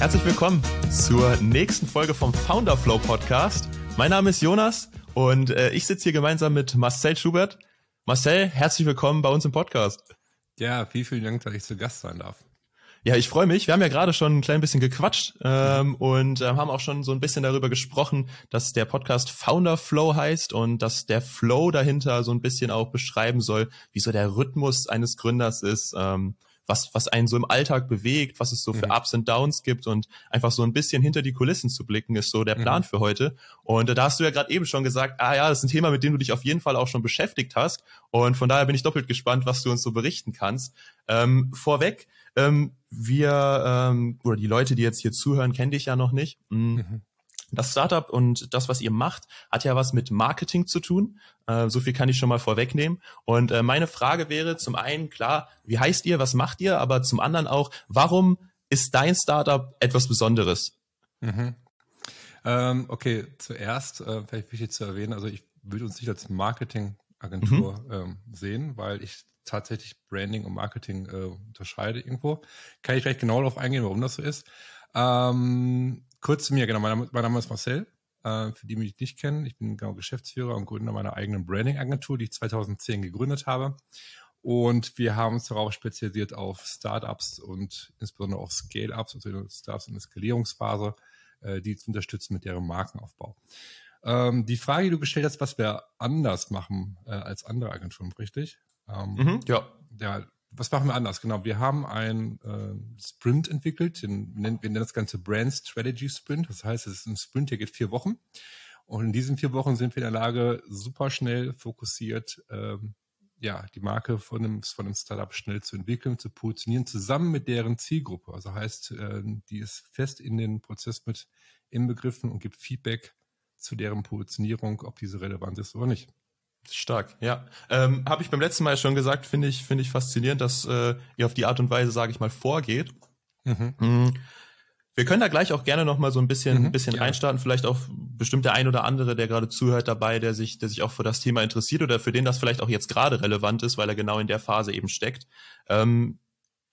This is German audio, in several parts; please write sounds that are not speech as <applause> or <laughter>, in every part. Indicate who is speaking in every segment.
Speaker 1: Herzlich willkommen zur nächsten Folge vom Founder Flow Podcast. Mein Name ist Jonas und äh, ich sitze hier gemeinsam mit Marcel Schubert. Marcel, herzlich willkommen bei uns im Podcast.
Speaker 2: Ja, vielen, vielen Dank, dass ich zu Gast sein darf.
Speaker 1: Ja, ich freue mich. Wir haben ja gerade schon ein klein bisschen gequatscht ähm, und äh, haben auch schon so ein bisschen darüber gesprochen, dass der Podcast Founder Flow heißt und dass der Flow dahinter so ein bisschen auch beschreiben soll, wie so der Rhythmus eines Gründers ist. Ähm, was, was einen so im Alltag bewegt, was es so für mhm. Ups und Downs gibt und einfach so ein bisschen hinter die Kulissen zu blicken, ist so der mhm. Plan mhm. für heute. Und äh, da hast du ja gerade eben schon gesagt, ah ja, das ist ein Thema, mit dem du dich auf jeden Fall auch schon beschäftigt hast. Und von daher bin ich doppelt gespannt, was du uns so berichten kannst. Ähm, vorweg, ähm, wir ähm, oder die Leute, die jetzt hier zuhören, kennen dich ja noch nicht. Mm. Mhm. Das Startup und das, was ihr macht, hat ja was mit Marketing zu tun. Äh, so viel kann ich schon mal vorwegnehmen. Und äh, meine Frage wäre zum einen, klar, wie heißt ihr, was macht ihr? Aber zum anderen auch, warum ist dein Startup etwas Besonderes?
Speaker 2: Mhm. Ähm, okay, zuerst äh, vielleicht wichtig zu erwähnen, also ich würde uns nicht als Marketingagentur mhm. ähm, sehen, weil ich tatsächlich Branding und Marketing äh, unterscheide irgendwo. Kann ich gleich genau darauf eingehen, warum das so ist. Ähm, kurz zu mir, genau, mein, mein Name ist Marcel. Äh, für die, die mich nicht kennen, ich bin genau Geschäftsführer und Gründer meiner eigenen Branding-Agentur, die ich 2010 gegründet habe. Und wir haben uns darauf spezialisiert auf Startups und insbesondere auf Scale-Ups, also Startups in der Skalierungsphase, äh, die zu unterstützen mit deren Markenaufbau. Ähm, die Frage, die du gestellt hast, was wir anders machen äh, als andere Agenturen, richtig? Ähm, mhm, ja. Ja, was machen wir anders? Genau, wir haben einen äh, Sprint entwickelt, den, wir, nennen, wir nennen das Ganze Brand Strategy Sprint. Das heißt, es ist ein Sprint, der geht vier Wochen. Und in diesen vier Wochen sind wir in der Lage, super schnell fokussiert, ähm, ja, die Marke von einem, von einem Startup schnell zu entwickeln, zu positionieren, zusammen mit deren Zielgruppe. Also heißt, äh, die ist fest in den Prozess mit inbegriffen und gibt Feedback zu deren Positionierung, ob diese relevant ist oder nicht.
Speaker 1: Stark, ja. Ähm, Habe ich beim letzten Mal schon gesagt, finde ich, finde ich faszinierend, dass äh, ihr auf die Art und Weise, sage ich mal, vorgeht. Mhm. Mhm. Wir können da gleich auch gerne noch mal so ein bisschen, mhm, ein bisschen ja. reinstarten. Vielleicht auch bestimmt der ein oder andere, der gerade zuhört dabei, der sich, der sich auch für das Thema interessiert oder für den das vielleicht auch jetzt gerade relevant ist, weil er genau in der Phase eben steckt. Ähm,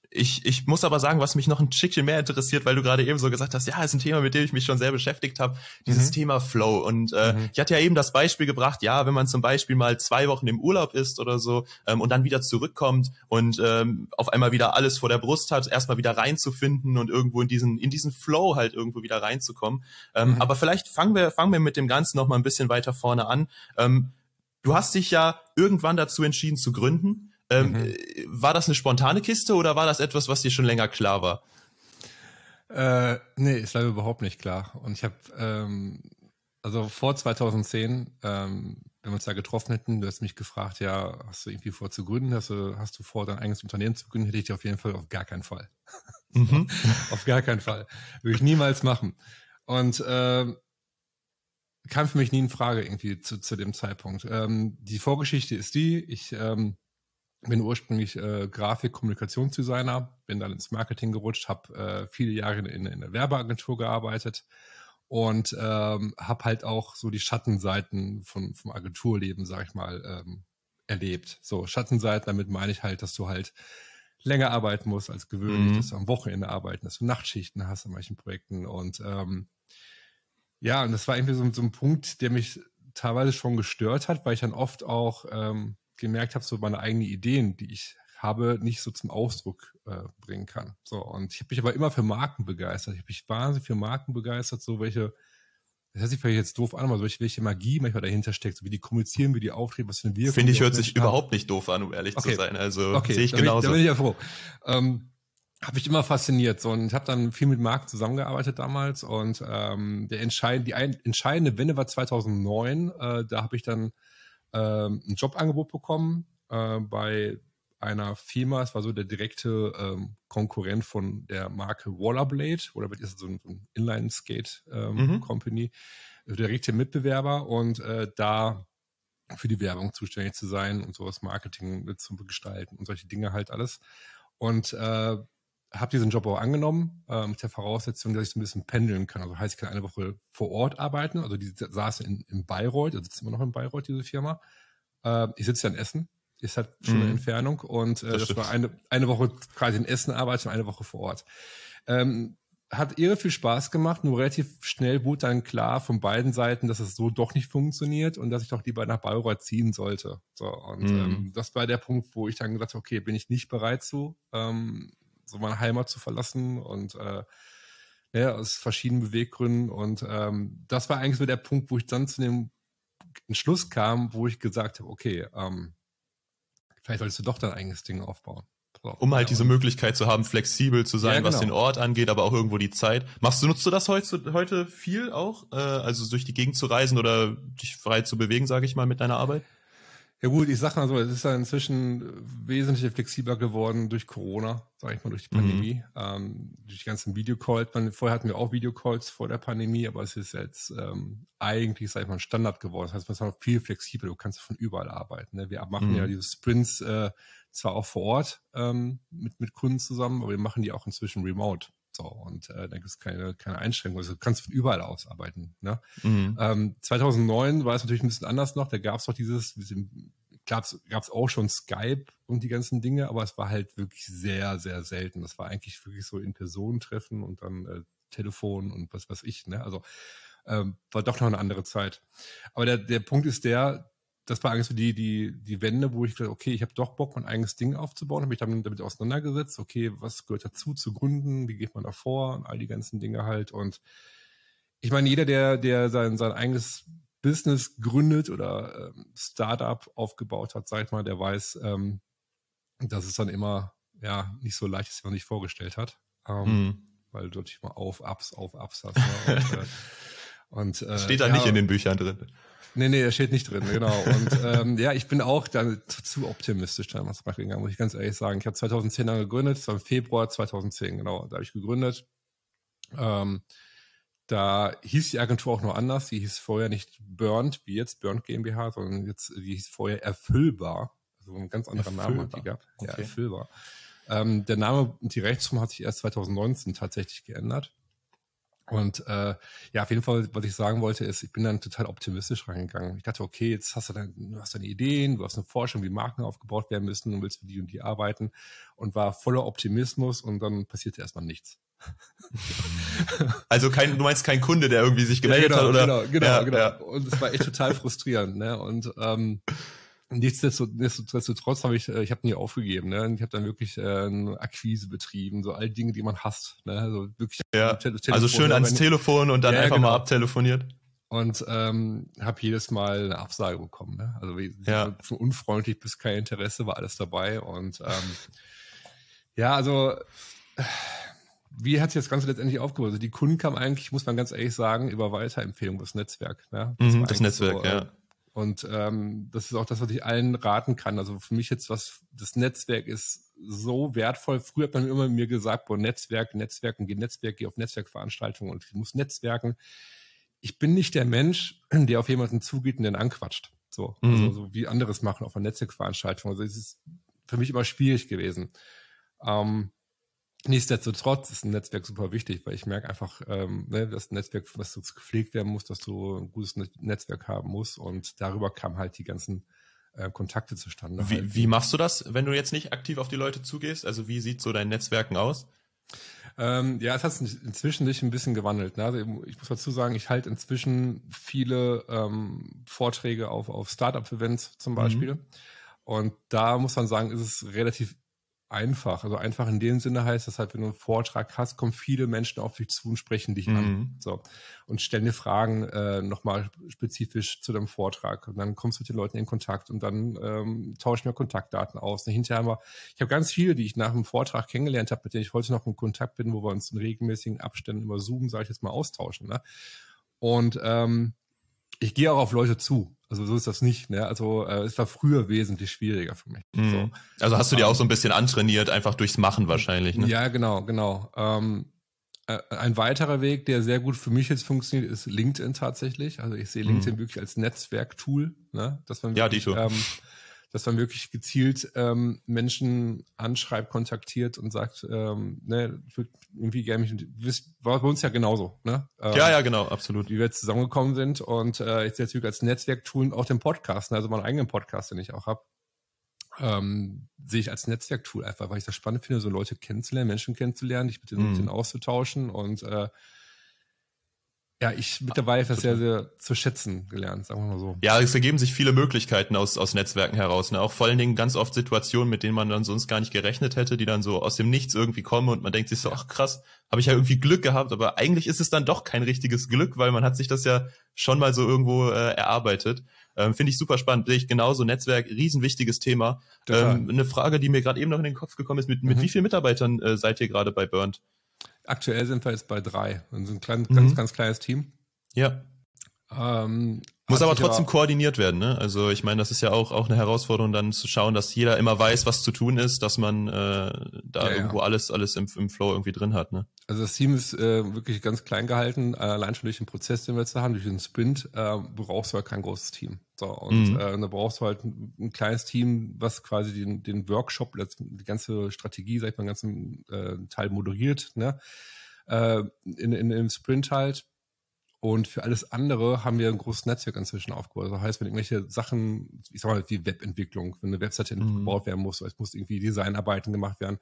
Speaker 1: ich, ich muss aber sagen, was mich noch ein Stückchen mehr interessiert, weil du gerade eben so gesagt hast, ja, ist ein Thema, mit dem ich mich schon sehr beschäftigt habe, dieses mhm. Thema Flow. Und äh, mhm. ich hatte ja eben das Beispiel gebracht, ja, wenn man zum Beispiel mal zwei Wochen im Urlaub ist oder so ähm, und dann wieder zurückkommt und ähm, auf einmal wieder alles vor der Brust hat, erstmal wieder reinzufinden und irgendwo in diesen, in diesen Flow halt irgendwo wieder reinzukommen. Ähm, mhm. Aber vielleicht fangen wir, fangen wir mit dem Ganzen noch mal ein bisschen weiter vorne an. Ähm, du hast dich ja irgendwann dazu entschieden zu gründen. Ähm, mhm. War das eine spontane Kiste oder war das etwas, was dir schon länger klar war?
Speaker 2: Äh, nee, ist leider überhaupt nicht klar. Und ich habe, ähm, also vor 2010, ähm, wenn wir uns da getroffen hätten, du hast mich gefragt, ja, hast du irgendwie vor zu gründen, hast du, hast du vor, dein eigenes Unternehmen zu gründen, hätte ich dir auf jeden Fall auf gar keinen Fall. <laughs> Mhm. auf gar keinen Fall. Würde ich niemals machen. Und ähm, kam für mich nie in Frage irgendwie zu, zu dem Zeitpunkt. Ähm, die Vorgeschichte ist die, ich ähm, bin ursprünglich äh, Grafik-Kommunikationsdesigner, bin dann ins Marketing gerutscht, habe äh, viele Jahre in, in einer Werbeagentur gearbeitet und ähm, habe halt auch so die Schattenseiten von, vom Agenturleben, sag ich mal, ähm, erlebt. So Schattenseiten, damit meine ich halt, dass du halt länger arbeiten musst als gewöhnlich, mhm. dass du am Wochenende arbeiten, dass du Nachtschichten hast in manchen Projekten und ähm, ja, und das war irgendwie so, so ein Punkt, der mich teilweise schon gestört hat, weil ich dann oft auch ähm, gemerkt habe, so meine eigenen Ideen, die ich habe, nicht so zum Ausdruck äh, bringen kann. So, und ich habe mich aber immer für Marken begeistert. Ich habe mich wahnsinnig für Marken begeistert, so welche, das hört sich vielleicht jetzt doof an, aber welche, welche Magie manchmal dahinter steckt, so wie die kommunizieren, wie die auftreten, was für
Speaker 1: eine Wirkung. Finde ich, hört sich haben. überhaupt nicht doof an, um ehrlich okay. zu sein. Also okay. sehe ich da genauso.
Speaker 2: da bin ich ja froh. Ähm, habe mich immer fasziniert so, und ich habe dann viel mit Marc zusammengearbeitet damals und ähm, der entscheidende, die ein, entscheidende Wende war 2009. Äh, da habe ich dann ähm, ein Jobangebot bekommen äh, bei einer Firma, es war so der direkte ähm, Konkurrent von der Marke Wallerblade, Wallerblade ist so ein, so ein Inline-Skate-Company, ähm, mhm. der direkte Mitbewerber und äh, da für die Werbung zuständig zu sein und sowas Marketing mit zu gestalten und solche Dinge halt alles. Und äh, habe diesen Job auch angenommen, äh, mit der Voraussetzung, dass ich so ein bisschen pendeln kann. Also heißt, ich kann eine Woche vor Ort arbeiten. Also die saß in, in Bayreuth, also sitzt immer noch in Bayreuth, diese Firma. Äh, ich sitze ja in Essen, ist halt schon eine mhm. Entfernung und äh, das, das war eine, eine Woche quasi in Essen arbeiten und eine Woche vor Ort. Ähm, hat irre viel Spaß gemacht, nur relativ schnell wurde dann klar von beiden Seiten, dass es so doch nicht funktioniert und dass ich doch lieber nach Bayreuth ziehen sollte. So, und mhm. ähm, das war der Punkt, wo ich dann gesagt habe, okay, bin ich nicht bereit zu, ähm, so meine Heimat zu verlassen und äh, ja, aus verschiedenen Beweggründen. Und ähm, das war eigentlich so der Punkt, wo ich dann zu dem Entschluss kam, wo ich gesagt habe, okay, ähm, vielleicht solltest du doch dein eigenes Ding aufbauen.
Speaker 1: So, um halt ja, diese Möglichkeit zu haben, flexibel zu sein, ja, genau. was den Ort angeht, aber auch irgendwo die Zeit. Machst du, nutzt du das heute, heute viel auch? Äh, also durch die Gegend zu reisen oder dich frei zu bewegen, sage ich mal, mit deiner Arbeit?
Speaker 2: Ja gut, ich sag mal so, es ist ja inzwischen wesentlich flexibler geworden durch Corona, sage ich mal, durch die mhm. Pandemie, mhm. ähm, durch die ganzen Videocalls. Vorher hatten wir auch Videocalls vor der Pandemie, aber es ist jetzt ähm, eigentlich, sag ich mal, ein Standard geworden. Das heißt, man ist noch viel flexibler, du kannst von überall arbeiten. Ne? Wir machen mhm. ja diese Sprints äh, zwar auch vor Ort ähm, mit, mit Kunden zusammen, aber wir machen die auch inzwischen remote. So, und äh, da gibt es keine, keine Einschränkung. Also du kannst von überall aus arbeiten. Ne? Mhm. Ähm, 2009 war es natürlich ein bisschen anders noch. Da gab es doch dieses, gab es auch schon Skype und die ganzen Dinge, aber es war halt wirklich sehr, sehr selten. Das war eigentlich wirklich so in Personen treffen und dann äh, Telefon und was weiß ich. Ne? Also ähm, war doch noch eine andere Zeit. Aber der, der Punkt ist der, das war eigentlich so die, die, die Wende, wo ich gesagt okay, ich habe doch Bock, mein eigenes Ding aufzubauen, habe mich dann damit auseinandergesetzt, okay, was gehört dazu zu gründen, wie geht man da vor und all die ganzen Dinge halt. Und ich meine, jeder, der, der sein, sein eigenes Business gründet oder ähm, Startup aufgebaut hat, sag ich mal, der weiß, ähm, dass es dann immer ja nicht so leicht ist, wie man sich vorgestellt hat. Ähm, mhm. Weil du natürlich mal auf, Ups, auf, Ups hast. Ne? Und, <laughs> äh,
Speaker 1: und, äh, Steht da ja, nicht in den Büchern drin.
Speaker 2: Nee, nee, er steht nicht drin, genau. Und ähm, ja, ich bin auch dann zu, zu optimistisch damals reingegangen, muss ich ganz ehrlich sagen. Ich habe 2010 dann gegründet, das war im Februar 2010, genau, da habe ich gegründet. Ähm, da hieß die Agentur auch noch anders. Die hieß vorher nicht Burnt, wie jetzt Burnt GmbH, sondern jetzt, die hieß vorher Erfüllbar. Also ein ganz anderer Erfüllbar. Name hat die gehabt. Okay. Ja, Erfüllbar. Ähm, der Name und die Rechtsform hat sich erst 2019 tatsächlich geändert. Und äh, ja, auf jeden Fall, was ich sagen wollte, ist, ich bin dann total optimistisch reingegangen. Ich dachte, okay, jetzt hast du dann, du hast deine Ideen, du hast eine Forschung, wie Marken aufgebaut werden müssen und willst für die und die arbeiten und war voller Optimismus und dann passierte erstmal nichts.
Speaker 1: Also kein, du meinst kein Kunde, der irgendwie sich gemeldet
Speaker 2: ja, genau,
Speaker 1: hat, oder?
Speaker 2: Genau, genau, ja, genau. Ja. Und es war echt total frustrierend, ne? Und ähm, Nichtsdestotrotz habe ich, äh, ich habe nie aufgegeben, ne? Ich habe dann wirklich äh, eine Akquise betrieben, so all Dinge, die man hasst, ne? Also wirklich.
Speaker 1: Ja. Telefon, also schön ans Telefon und dann ja, einfach genau. mal abtelefoniert.
Speaker 2: Und ähm, habe jedes Mal eine Absage bekommen, ne? Also ja. von unfreundlich bis kein Interesse war alles dabei und ähm, ja, also wie hat sich das Ganze letztendlich aufgebaut? Also die Kunden kamen eigentlich, muss man ganz ehrlich sagen, über Weiterempfehlung, das Netzwerk. Ne?
Speaker 1: Das, mhm, das Netzwerk, so, ja.
Speaker 2: Und ähm, das ist auch das, was ich allen raten kann. Also für mich jetzt, was das Netzwerk ist so wertvoll. Früher hat man immer mir gesagt, boah, Netzwerk, Netzwerken, geh Netzwerk, geh auf Netzwerkveranstaltungen und ich muss Netzwerken. Ich bin nicht der Mensch, der auf jemanden zugeht und den anquatscht. So, mhm. also, so wie anderes machen auf einer Netzwerkveranstaltung. Also es ist für mich immer schwierig gewesen. Ähm, Nichtsdestotrotz ist ein Netzwerk super wichtig, weil ich merke einfach, ähm, ne, das Netzwerk, was so gepflegt werden muss, dass du ein gutes Netzwerk haben musst und darüber kamen halt die ganzen äh, Kontakte zustande.
Speaker 1: Wie,
Speaker 2: halt.
Speaker 1: wie machst du das, wenn du jetzt nicht aktiv auf die Leute zugehst? Also wie sieht so dein Netzwerken aus?
Speaker 2: Ähm, ja, es hat inzwischen sich ein bisschen gewandelt. Ne? Also ich muss dazu sagen, ich halte inzwischen viele ähm, Vorträge auf, auf Startup-Events zum mhm. Beispiel. Mhm. Und da muss man sagen, ist es relativ einfach. Also einfach in dem Sinne heißt das halt, wenn du einen Vortrag hast, kommen viele Menschen auf dich zu und sprechen dich mhm. an. So. Und stellen dir Fragen äh, nochmal spezifisch zu deinem Vortrag. Und dann kommst du mit den Leuten in Kontakt und dann ähm, tauschen wir Kontaktdaten aus. Und hinterher haben wir, ich habe ganz viele, die ich nach dem Vortrag kennengelernt habe, mit denen ich heute noch in Kontakt bin, wo wir uns in regelmäßigen Abständen über Zoom, sage ich jetzt mal, austauschen. Ne? Und ähm, ich gehe auch auf Leute zu. Also so ist das nicht. Ne? Also äh, es war früher wesentlich schwieriger für mich.
Speaker 1: Mhm. So. Also hast du dir auch so ein bisschen antrainiert, einfach durchs Machen wahrscheinlich. Ne?
Speaker 2: Ja, genau, genau. Ähm, äh, ein weiterer Weg, der sehr gut für mich jetzt funktioniert, ist LinkedIn tatsächlich. Also ich sehe mhm. LinkedIn mhm. wirklich als Netzwerktool, ne? dass man wirklich, ja, ähm, dass man wirklich gezielt ähm, Menschen anschreibt, kontaktiert und sagt, ähm, ne, irgendwie gerne mich, war bei uns ja genauso, ne?
Speaker 1: Ähm, ja, ja, genau, absolut.
Speaker 2: Wie wir jetzt zusammengekommen sind und äh, ich sehe jetzt wirklich als Netzwerktool auch den Podcast, ne, also meinen eigenen Podcast, den ich auch habe. ähm, sehe ich als Netzwerktool einfach, weil ich das spannend finde, so Leute kennenzulernen, Menschen kennenzulernen, dich mit denen, mm. mit denen auszutauschen und äh, ja, ich mittlerweile das sehr, sehr zu schätzen gelernt, sagen wir mal so.
Speaker 1: Ja, es ergeben sich viele Möglichkeiten aus, aus Netzwerken heraus. Ne? Auch vor allen Dingen ganz oft Situationen, mit denen man dann sonst gar nicht gerechnet hätte, die dann so aus dem Nichts irgendwie kommen und man denkt sich so, ach krass, habe ich ja irgendwie Glück gehabt, aber eigentlich ist es dann doch kein richtiges Glück, weil man hat sich das ja schon mal so irgendwo äh, erarbeitet. Ähm, Finde ich super spannend. Sehe ich genauso. Netzwerk, riesenwichtiges Thema. Ähm, eine Frage, die mir gerade eben noch in den Kopf gekommen ist, mit, mit mhm. wie vielen Mitarbeitern äh, seid ihr gerade bei Burnt?
Speaker 2: Aktuell sind wir jetzt bei drei. Wir sind ein klein, mhm. ganz, ganz kleines Team.
Speaker 1: Ja. Ähm, muss aber trotzdem aber koordiniert werden, ne? Also ich meine, das ist ja auch, auch eine Herausforderung, dann zu schauen, dass jeder immer weiß, was zu tun ist, dass man äh, da ja, irgendwo ja. alles, alles im, im Flow irgendwie drin hat, ne?
Speaker 2: Also das Team ist äh, wirklich ganz klein gehalten, allein schon durch den Prozess, den wir jetzt haben, durch den Sprint, äh, brauchst du halt kein großes Team. So, und mhm. äh, da brauchst du halt ein, ein, kleines Team, was quasi den, den Workshop, die ganze Strategie, sag ich mal, den ganzen äh, Teil moderiert, ne? Äh, in, in, im Sprint halt und für alles andere haben wir ein großes Netzwerk inzwischen aufgebaut. Das heißt, wenn irgendwelche Sachen, ich sag mal, wie Webentwicklung, wenn eine Webseite mhm. gebaut werden muss, es muss irgendwie Designarbeiten gemacht werden,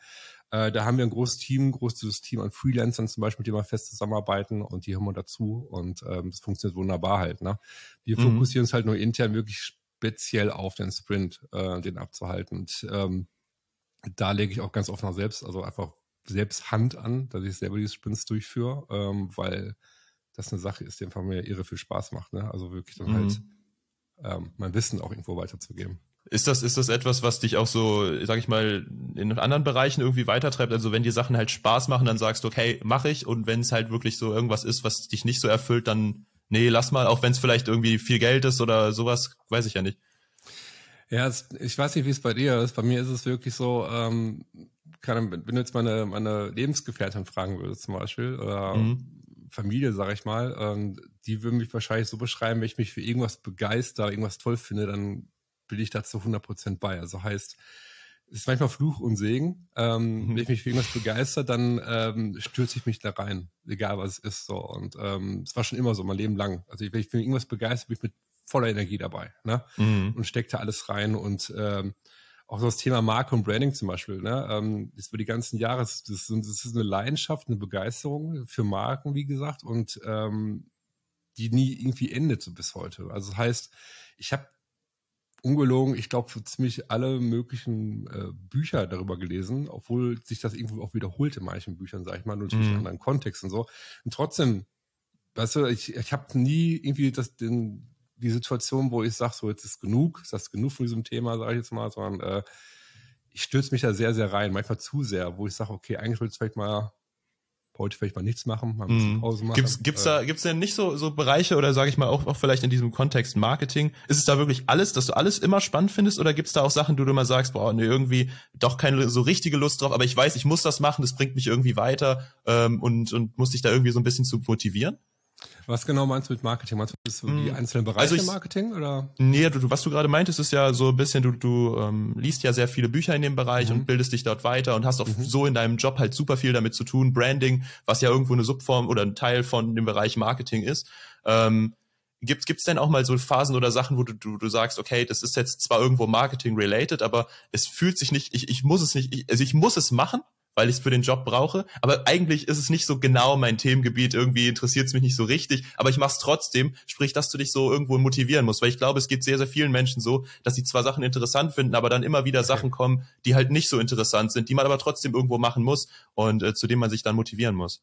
Speaker 2: äh, da haben wir ein großes Team, ein großes Team an Freelancern zum Beispiel, mit denen wir fest zusammenarbeiten und die haben wir dazu und ähm, das funktioniert wunderbar halt. Ne? Wir mhm. fokussieren uns halt nur intern wirklich speziell auf den Sprint, äh, den abzuhalten. Und ähm, da lege ich auch ganz nach selbst, also einfach selbst Hand an, dass ich selber die Sprints durchführe, ähm, weil das eine Sache ist, die einfach mir irre viel Spaß macht. Ne? Also wirklich dann halt, mhm. halt ähm, mein Wissen auch irgendwo weiterzugeben.
Speaker 1: Ist das, ist das etwas, was dich auch so, sag ich mal, in anderen Bereichen irgendwie weitertreibt? Also wenn die Sachen halt Spaß machen, dann sagst du, okay, mach ich. Und wenn es halt wirklich so irgendwas ist, was dich nicht so erfüllt, dann nee, lass mal, auch wenn es vielleicht irgendwie viel Geld ist oder sowas, weiß ich ja nicht.
Speaker 2: Ja, es, ich weiß nicht, wie es bei dir ist. Bei mir ist es wirklich so, ähm, kann, wenn du jetzt meine, meine Lebensgefährtin fragen würdest zum Beispiel, oder mhm. Familie, sage ich mal, ähm, die würden mich wahrscheinlich so beschreiben, wenn ich mich für irgendwas begeister, irgendwas toll finde, dann bin ich da zu 100% bei. Also heißt, es ist manchmal Fluch und Segen. Ähm, mhm. Wenn ich mich für irgendwas begeister, dann ähm, stürze ich mich da rein, egal was es ist. So. Und ähm, es war schon immer so, mein Leben lang. Also wenn ich für irgendwas begeistert, bin ich mit voller Energie dabei. Ne? Mhm. Und stecke da alles rein und ähm, auch so das Thema Marke und Branding zum Beispiel, ne? Ähm, das über die ganzen Jahre, das, das, ist eine Leidenschaft, eine Begeisterung für Marken, wie gesagt, und ähm, die nie irgendwie endet so bis heute. Also das heißt, ich habe ungelogen, ich glaube, für ziemlich alle möglichen äh, Bücher darüber gelesen, obwohl sich das irgendwo auch wiederholt in manchen Büchern, sage ich mal, natürlich mhm. in anderen Kontexten so. Und trotzdem, weißt du, ich, ich habe nie irgendwie das, den, die Situation, wo ich sage, so jetzt ist genug, ist das genug von diesem Thema, sage ich jetzt mal, sondern äh, ich stürze mich da sehr, sehr rein, manchmal zu sehr, wo ich sage, okay, eigentlich will ich vielleicht mal heute vielleicht mal nichts machen, mal ein bisschen mhm. Pause machen.
Speaker 1: Gibt's, gibt's äh, da, gibt's denn nicht so, so Bereiche oder sage ich mal auch, auch vielleicht in diesem Kontext Marketing, ist es da wirklich alles, dass du alles immer spannend findest oder gibt's da auch Sachen, wo du immer sagst, boah, nee, irgendwie doch keine so richtige Lust drauf, aber ich weiß, ich muss das machen, das bringt mich irgendwie weiter ähm, und, und muss dich da irgendwie so ein bisschen zu motivieren?
Speaker 2: Was genau meinst du mit Marketing? Meinst du das so die hm. einzelnen Bereiche also ich, Marketing oder?
Speaker 1: Nee, du, was du gerade meintest, ist ja so ein bisschen, du, du ähm, liest ja sehr viele Bücher in dem Bereich mhm. und bildest dich dort weiter und hast auch mhm. so in deinem Job halt super viel damit zu tun. Branding, was ja irgendwo eine Subform oder ein Teil von dem Bereich Marketing ist. Ähm, Gibt es denn auch mal so Phasen oder Sachen, wo du, du, du sagst, okay, das ist jetzt zwar irgendwo Marketing-related, aber es fühlt sich nicht, ich, ich muss es nicht, ich, also ich muss es machen, weil ich es für den Job brauche. Aber eigentlich ist es nicht so genau mein Themengebiet. Irgendwie interessiert es mich nicht so richtig. Aber ich mache es trotzdem. Sprich, dass du dich so irgendwo motivieren musst. Weil ich glaube, es geht sehr, sehr vielen Menschen so, dass sie zwar Sachen interessant finden, aber dann immer wieder. Sachen kommen, die halt nicht so interessant sind, die man aber trotzdem irgendwo machen muss und äh, zu denen man sich dann motivieren muss.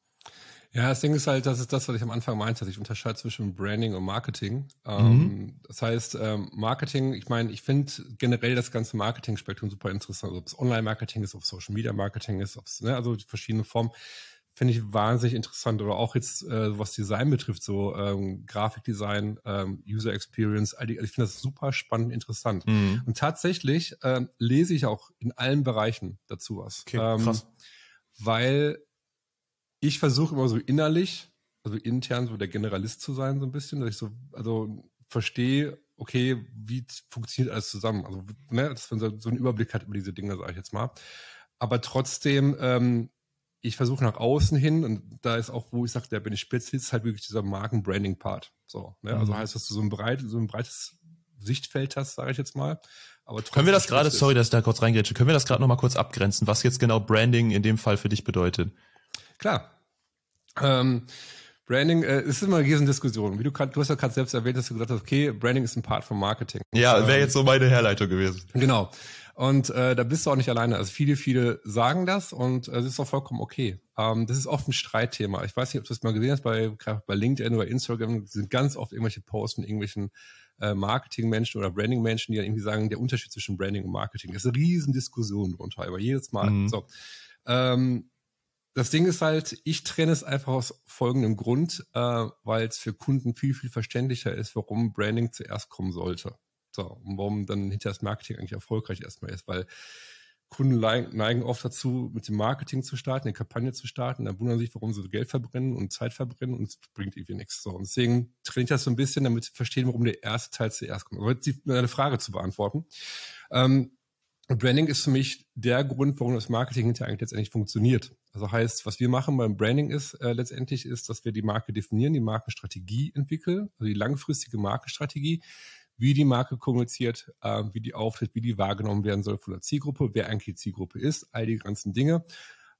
Speaker 2: Ja, das Ding ist halt, das ist das, was ich am Anfang meinte. Ich unterscheide zwischen Branding und Marketing. Ähm, mhm. das heißt, ähm, Marketing, ich meine, ich finde generell das ganze Marketing-Spektrum super interessant. Also ob es Online-Marketing ist, ob es Social-Media-Marketing ist, ob es, ne, also die verschiedenen Formen, finde ich wahnsinnig interessant. Oder auch jetzt, äh, was Design betrifft, so ähm, Grafikdesign, ähm, User Experience, all die, also ich finde das super spannend, interessant. Mhm. Und tatsächlich ähm, lese ich auch in allen Bereichen dazu was. Okay, ähm, krass. Weil ich versuche immer so innerlich, also intern so der Generalist zu sein, so ein bisschen, dass ich so, also verstehe, okay, wie funktioniert alles zusammen? Also, ne, dass man so, so einen Überblick hat über diese Dinge, sage ich jetzt mal. Aber trotzdem, ähm, ich versuche nach außen hin, und da ist auch, wo ich sage, da bin ich Spezialist, halt wirklich dieser Marken-Branding-Part. So, ne? Also mhm. Also heißt, dass du so ein, breit, so ein breites Sichtfeld hast, sage ich jetzt mal.
Speaker 1: Aber können wir das gerade, sorry, dass ich da kurz reingrätsche, können wir das gerade nochmal kurz abgrenzen, was jetzt genau Branding in dem Fall für dich bedeutet?
Speaker 2: Klar. Ähm, Branding äh, ist immer eine Diskussion. Wie du, du hast ja gerade selbst erwähnt, dass du gesagt hast, okay, Branding ist ein Part von Marketing.
Speaker 1: Ja, wäre ähm, jetzt so meine Herleitung gewesen.
Speaker 2: Genau. Und äh, da bist du auch nicht alleine. Also viele, viele sagen das und äh, das ist auch vollkommen okay. Ähm, das ist oft ein Streitthema. Ich weiß nicht, ob du das mal gesehen hast, bei, bei LinkedIn oder Instagram sind ganz oft irgendwelche Posts von irgendwelchen äh, Marketingmenschen oder Branding-Menschen, die dann irgendwie sagen, der Unterschied zwischen Branding und Marketing. Das ist eine riesen Diskussion drunter, aber jedes Mal. Mhm. So. Ähm, das Ding ist halt, ich trenne es einfach aus folgendem Grund, äh, weil es für Kunden viel, viel verständlicher ist, warum Branding zuerst kommen sollte. So, und warum dann hinterher das Marketing eigentlich erfolgreich erstmal ist, weil Kunden neigen oft dazu, mit dem Marketing zu starten, eine Kampagne zu starten, dann wundern sich, warum sie Geld verbrennen und Zeit verbrennen und es bringt irgendwie nichts. So, und deswegen trenne ich das so ein bisschen, damit sie verstehen, warum der erste Teil zuerst kommt. Aber jetzt eine Frage zu beantworten. Ähm, Branding ist für mich der Grund, warum das Marketing hinterher eigentlich letztendlich funktioniert. Also heißt, was wir machen beim Branding ist äh, letztendlich ist, dass wir die Marke definieren, die Markenstrategie entwickeln, also die langfristige Markenstrategie, wie die Marke kommuniziert, äh, wie die auftritt, wie die wahrgenommen werden soll von der Zielgruppe, wer eigentlich die Zielgruppe ist, all die ganzen Dinge.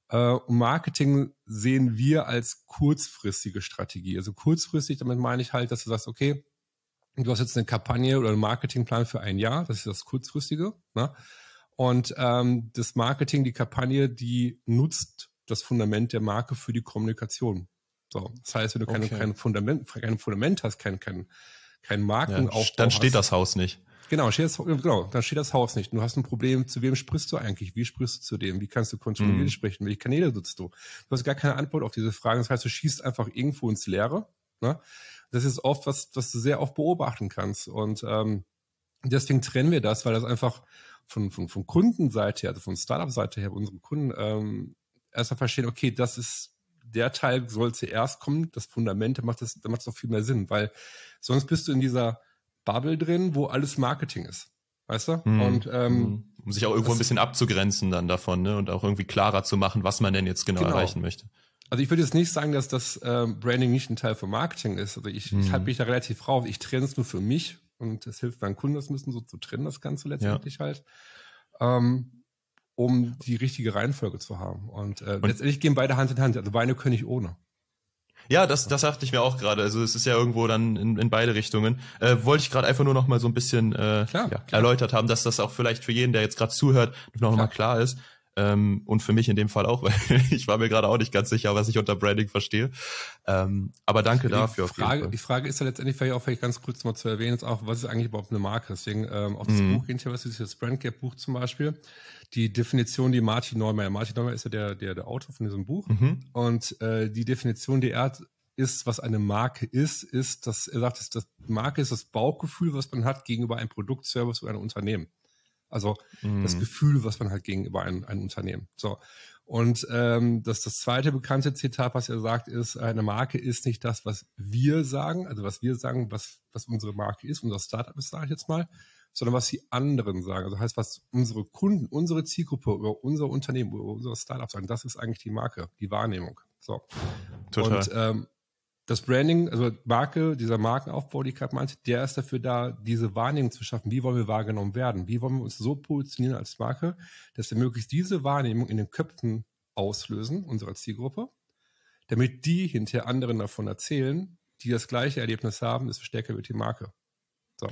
Speaker 2: Äh, Marketing sehen wir als kurzfristige Strategie. Also kurzfristig, damit meine ich halt, dass du sagst, okay, du hast jetzt eine Kampagne oder einen Marketingplan für ein Jahr, das ist das kurzfristige. Ne? Und ähm, das Marketing, die Kampagne, die nutzt das Fundament der Marke für die Kommunikation. So, das heißt, wenn du okay. kein, Fundament, kein Fundament hast, kein, kein, kein Markenaufbau ja,
Speaker 1: Dann steht hast, das Haus nicht.
Speaker 2: Genau, steht das, genau, dann steht das Haus nicht. Du hast ein Problem, zu wem sprichst du eigentlich? Wie sprichst du zu dem? Wie kannst du kontrolliert mm. sprechen? Welche Kanäle nutzt du? Du hast gar keine Antwort auf diese Fragen. Das heißt, du schießt einfach irgendwo ins Leere. Ne? Das ist oft was, was du sehr oft beobachten kannst. Und ähm, deswegen trennen wir das, weil das einfach von, von, von Kundenseite her, also von Startup-Seite her, unsere Kunden ähm, erstmal verstehen, okay, das ist der Teil soll zuerst kommen, das Fundament, da macht das, da macht es doch viel mehr Sinn, weil sonst bist du in dieser Bubble drin, wo alles Marketing ist. Weißt du?
Speaker 1: Mhm. Und ähm, mhm. um sich auch irgendwo ein bisschen abzugrenzen dann davon, ne? Und auch irgendwie klarer zu machen, was man denn jetzt genau, genau. erreichen möchte.
Speaker 2: Also ich würde jetzt nicht sagen, dass das ähm, Branding nicht ein Teil von Marketing ist. Also ich, mhm. ich halte mich da relativ raus. Ich trenne es nur für mich und es hilft meinen Kunden, das müssen so zu trennen, das Ganze letztendlich ja. halt. Ähm, um die richtige Reihenfolge zu haben. Und, äh, und letztendlich gehen beide Hand in Hand. Also Beine können ich ohne.
Speaker 1: Ja, das, das dachte ich mir auch gerade. Also es ist ja irgendwo dann in, in beide Richtungen. Äh, wollte ich gerade einfach nur noch mal so ein bisschen äh, klar, ja, klar. erläutert haben, dass das auch vielleicht für jeden, der jetzt gerade zuhört, noch, noch mal klar ist. Ähm, und für mich in dem Fall auch, <laughs> weil ich war mir gerade auch nicht ganz sicher, was ich unter Branding verstehe. Ähm, aber danke
Speaker 2: die
Speaker 1: dafür.
Speaker 2: Frage, die Frage ist ja letztendlich vielleicht auch vielleicht ganz kurz mal zu erwähnen, ist auch, was ist eigentlich überhaupt eine Marke? Deswegen ähm, auch das mhm. Buch hinterher, was ist das Brandgap Buch zum Beispiel, die Definition, die Martin Neumeyer, Martin Neumeyer ist ja der, der, der Autor von diesem Buch mhm. und äh, die Definition, die er hat, ist, was eine Marke ist, ist, dass er sagt, dass das Marke ist das Bauchgefühl, was man hat gegenüber einem Produkt, Service oder einem Unternehmen. Also mhm. das Gefühl, was man hat gegenüber einem, einem Unternehmen. So. Und ähm, das, das zweite bekannte Zitat, was er sagt, ist, eine Marke ist nicht das, was wir sagen, also was wir sagen, was, was unsere Marke ist, unser Startup ist, sage ich jetzt mal, sondern was die anderen sagen. Also heißt, was unsere Kunden, unsere Zielgruppe über unser Unternehmen, über unser Startup sagen, das ist eigentlich die Marke, die Wahrnehmung. So. Total. Und ähm, das Branding, also Marke, dieser Markenaufbau, die ich gerade meinte, der ist dafür da, diese Wahrnehmung zu schaffen. Wie wollen wir wahrgenommen werden? Wie wollen wir uns so positionieren als Marke, dass wir möglichst diese Wahrnehmung in den Köpfen auslösen, unserer Zielgruppe, damit die hinterher anderen davon erzählen, die das gleiche Erlebnis haben, desto stärker wird die Marke.
Speaker 1: So.